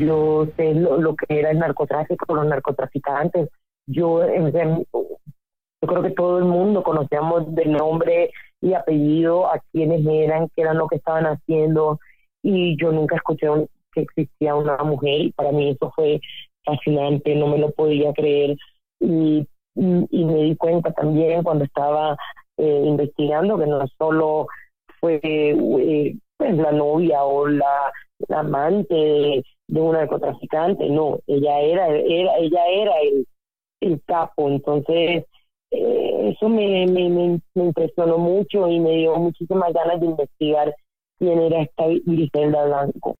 yo sé lo, que era el narcotráfico, los narcotraficantes. Yo, yo creo que todo el mundo conocíamos de nombre y apellido a quienes eran, qué eran lo que estaban haciendo y yo nunca escuché que existía una mujer y para mí eso fue fascinante, no me lo podía creer y, y, me di cuenta también cuando estaba eh, investigando que no solo fue eh, pues la novia o la, amante de, de, un narcotraficante, no, ella era, ella era el, capo, entonces eh, eso me, me, me, impresionó mucho y me dio muchísimas ganas de investigar quién era esta Griselda Blanco.